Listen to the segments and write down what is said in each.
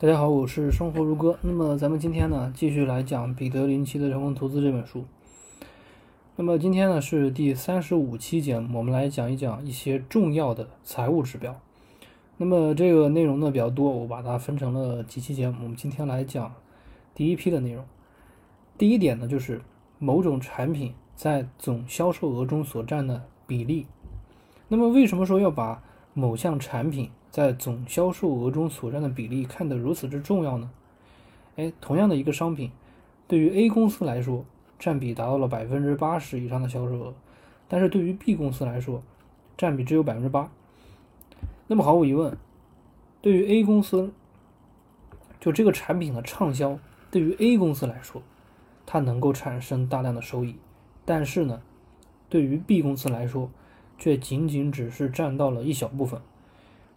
大家好，我是生活如歌。那么咱们今天呢，继续来讲彼得林奇的《成功投资》这本书。那么今天呢是第三十五期节目，我们来讲一讲一些重要的财务指标。那么这个内容呢比较多，我把它分成了几期节目。我们今天来讲第一批的内容。第一点呢，就是某种产品在总销售额中所占的比例。那么为什么说要把某项产品在总销售额中所占的比例看得如此之重要呢？哎，同样的一个商品，对于 A 公司来说，占比达到了百分之八十以上的销售额，但是对于 B 公司来说，占比只有百分之八。那么毫无疑问，对于 A 公司，就这个产品的畅销，对于 A 公司来说，它能够产生大量的收益，但是呢，对于 B 公司来说，却仅仅只是占到了一小部分。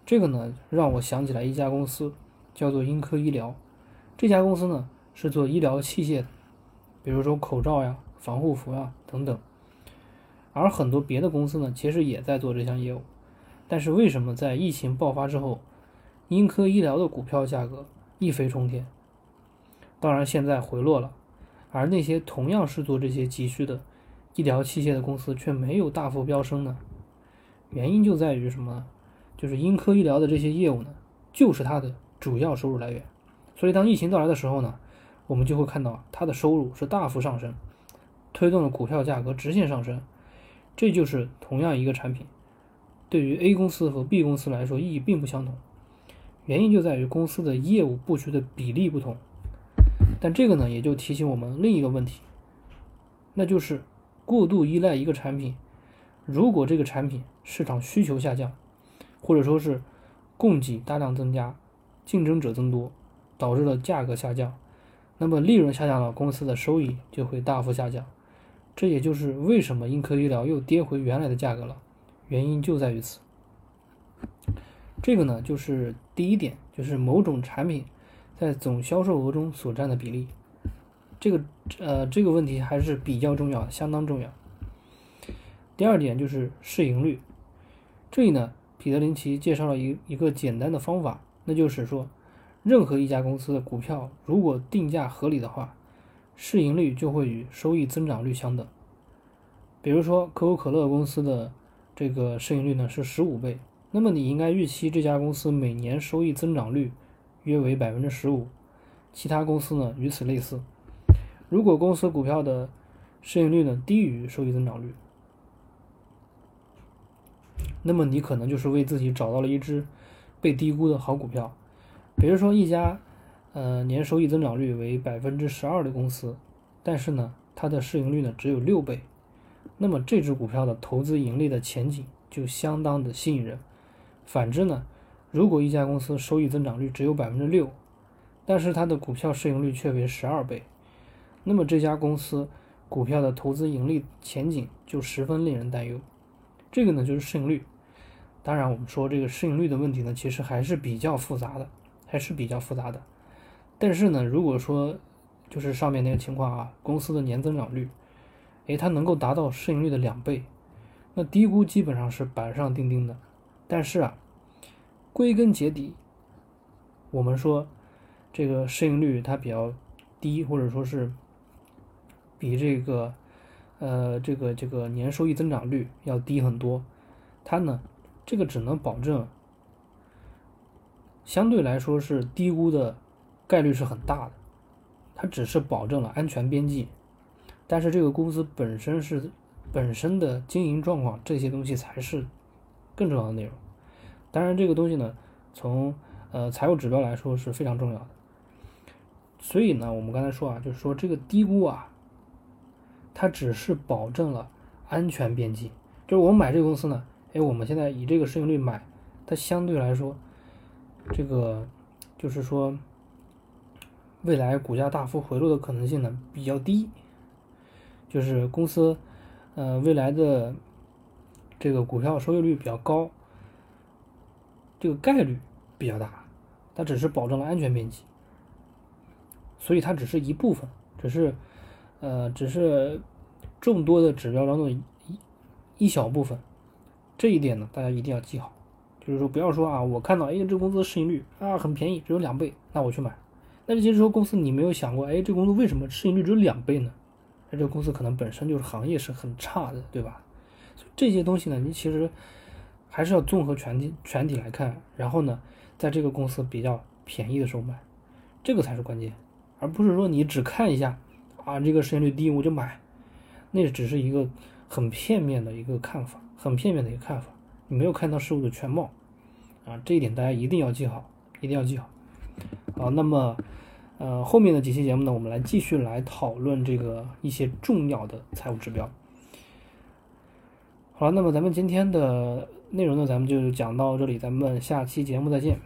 这个呢，让我想起来一家公司，叫做英科医疗。这家公司呢，是做医疗器械的，比如说口罩呀、防护服啊等等。而很多别的公司呢，其实也在做这项业务。但是为什么在疫情爆发之后，英科医疗的股票价格一飞冲天？当然现在回落了，而那些同样是做这些急需的医疗器械的公司却没有大幅飙升呢？原因就在于什么？就是英科医疗的这些业务呢，就是它的主要收入来源。所以当疫情到来的时候呢，我们就会看到它的收入是大幅上升，推动了股票价格直线上升。这就是同样一个产品，对于 A 公司和 B 公司来说意义并不相同。原因就在于公司的业务布局的比例不同。但这个呢，也就提醒我们另一个问题，那就是过度依赖一个产品，如果这个产品市场需求下降。或者说是供给大量增加，竞争者增多，导致了价格下降，那么利润下降了，公司的收益就会大幅下降。这也就是为什么英科医疗又跌回原来的价格了，原因就在于此。这个呢，就是第一点，就是某种产品在总销售额中所占的比例。这个呃这个问题还是比较重要，相当重要。第二点就是市盈率，这里呢。彼得林奇介绍了一一个简单的方法，那就是说，任何一家公司的股票如果定价合理的话，市盈率就会与收益增长率相等。比如说，可口可乐公司的这个市盈率呢是十五倍，那么你应该预期这家公司每年收益增长率约为百分之十五。其他公司呢与此类似。如果公司股票的市盈率呢低于收益增长率，那么你可能就是为自己找到了一只被低估的好股票，比如说一家呃年收益增长率为百分之十二的公司，但是呢它的市盈率呢只有六倍，那么这只股票的投资盈利的前景就相当的吸引人。反之呢，如果一家公司收益增长率只有百分之六，但是它的股票市盈率却为十二倍，那么这家公司股票的投资盈利前景就十分令人担忧。这个呢就是市盈率。当然，我们说这个市盈率的问题呢，其实还是比较复杂的，还是比较复杂的。但是呢，如果说就是上面那个情况啊，公司的年增长率，诶，它能够达到市盈率的两倍，那低估基本上是板上钉钉的。但是啊，归根结底，我们说这个市盈率它比较低，或者说是比这个呃这个这个年收益增长率要低很多，它呢。这个只能保证，相对来说是低估的概率是很大的，它只是保证了安全边际，但是这个公司本身是本身的经营状况这些东西才是更重要的内容。当然，这个东西呢，从呃财务指标来说是非常重要的。所以呢，我们刚才说啊，就是说这个低估啊，它只是保证了安全边际，就是我们买这个公司呢。哎，我们现在以这个市盈率买，它相对来说，这个就是说，未来股价大幅回落的可能性呢比较低，就是公司呃未来的这个股票收益率比较高，这个概率比较大，它只是保证了安全边际，所以它只是一部分，只是呃只是众多的指标当中一一小部分。这一点呢，大家一定要记好，就是说不要说啊，我看到哎这个公司的市盈率啊很便宜，只有两倍，那我去买。但是其实说公司你没有想过，哎这个公司为什么市盈率只有两倍呢？那这个公司可能本身就是行业是很差的，对吧？这些东西呢，你其实还是要综合全体全体来看，然后呢，在这个公司比较便宜的时候买，这个才是关键，而不是说你只看一下啊这个市盈率低我就买，那只是一个很片面的一个看法，很片面的一个看法，你没有看到事物的全貌啊，这一点大家一定要记好，一定要记好。好，那么呃后面的几期节目呢，我们来继续来讨论这个一些重要的财务指标。好了，那么咱们今天的内容呢，咱们就讲到这里，咱们下期节目再见。